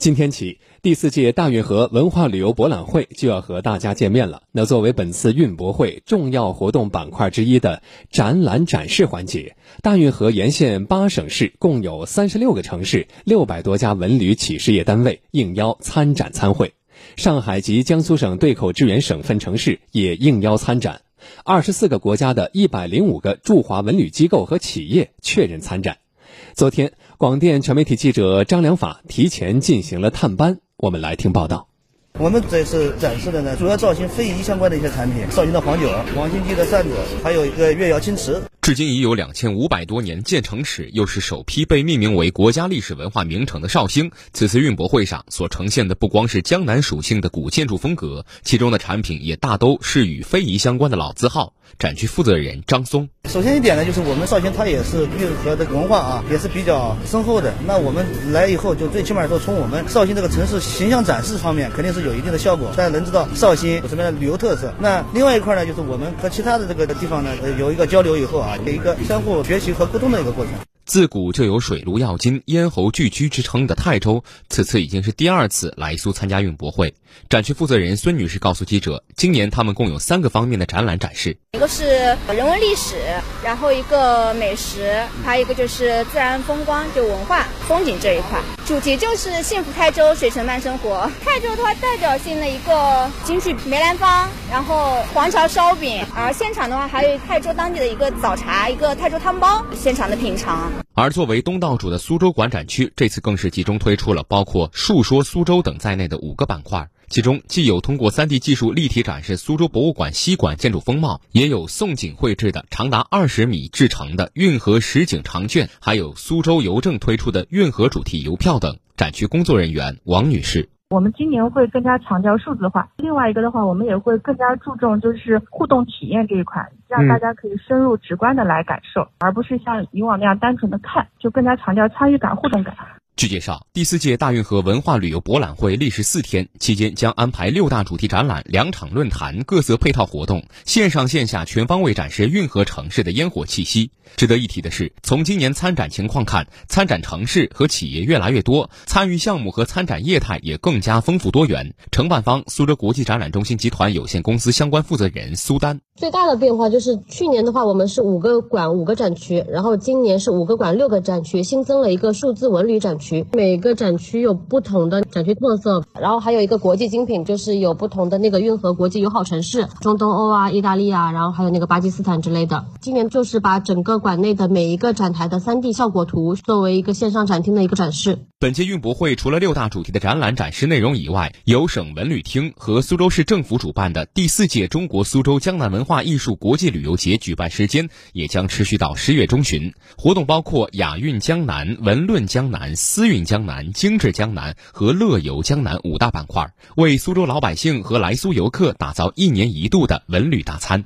今天起，第四届大运河文化旅游博览会就要和大家见面了。那作为本次运博会重要活动板块之一的展览展示环节，大运河沿线八省市共有三十六个城市、六百多家文旅企事业单位应邀参展参会。上海及江苏省对口支援省份城市也应邀参展。二十四个国家的一百零五个驻华文旅机构和企业确认参展。昨天，广电全媒体记者张良法提前进行了探班，我们来听报道。我们这次展示的呢，主要造型非遗相关的一些产品，绍兴的黄酒、王心记的扇子，还有一个越窑青瓷。至今已有两千五百多年建成史，又是首批被命名为国家历史文化名城的绍兴。此次运博会上所呈现的不光是江南属性的古建筑风格，其中的产品也大都是与非遗相关的老字号。展区负责人张松：首先一点呢，就是我们绍兴它也是运河的文化啊，也是比较深厚的。那我们来以后，就最起码说从我们绍兴这个城市形象展示方面，肯定是有一定的效果，大家能知道绍兴有什么样的旅游特色。那另外一块呢，就是我们和其他的这个地方呢，有一个交流以后啊。一个相互学习和沟通的一个过程。自古就有水陆要津、咽喉俱居之称的泰州，此次已经是第二次来苏参加运博会。展区负责人孙女士告诉记者，今年他们共有三个方面的展览展示，一个是人文历史，然后一个美食，还有一个就是自然风光，就文化风景这一块。主题就是幸福泰州，水城慢生活。泰州的话，代表性的一个京剧梅兰芳，然后黄桥烧饼，而现场的话还有泰州当地的一个早茶，一个泰州汤包，现场的品尝。而作为东道主的苏州馆展区，这次更是集中推出了包括“述说苏州”等在内的五个板块，其中既有通过 3D 技术立体展示苏州博物馆西馆建筑风貌，也有宋景绘制的长达二十米制成的运河实景长卷，还有苏州邮政推出的运河主题邮票等。展区工作人员王女士。我们今年会更加强调数字化，另外一个的话，我们也会更加注重就是互动体验这一块，让大家可以深入直观的来感受，而不是像以往那样单纯的看，就更加强调参与感、互动感。据介绍，第四届大运河文化旅游博览会历时四天，期间将安排六大主题展览、两场论坛、各色配套活动，线上线下全方位展示运河城市的烟火气息。值得一提的是，从今年参展情况看，参展城市和企业越来越多，参与项目和参展业态也更加丰富多元。承办方苏州国际展览中心集团有限公司相关负责人苏丹：最大的变化就是去年的话，我们是五个馆五个展区，然后今年是五个馆六个展区，新增了一个数字文旅展区。每个展区有不同的展区特色，然后还有一个国际精品，就是有不同的那个运河国际友好城市，中东欧啊、意大利啊，然后还有那个巴基斯坦之类的。今年就是把整个馆内的每一个展台的 3D 效果图作为一个线上展厅的一个展示。本届运博会除了六大主题的展览展示内容以外，由省文旅厅和苏州市政府主办的第四届中国苏州江南文化艺术国际旅游节举办时间也将持续到十月中旬。活动包括雅韵江南、文论江南、思韵江南、精致江南和乐游江南五大板块，为苏州老百姓和来苏游客打造一年一度的文旅大餐。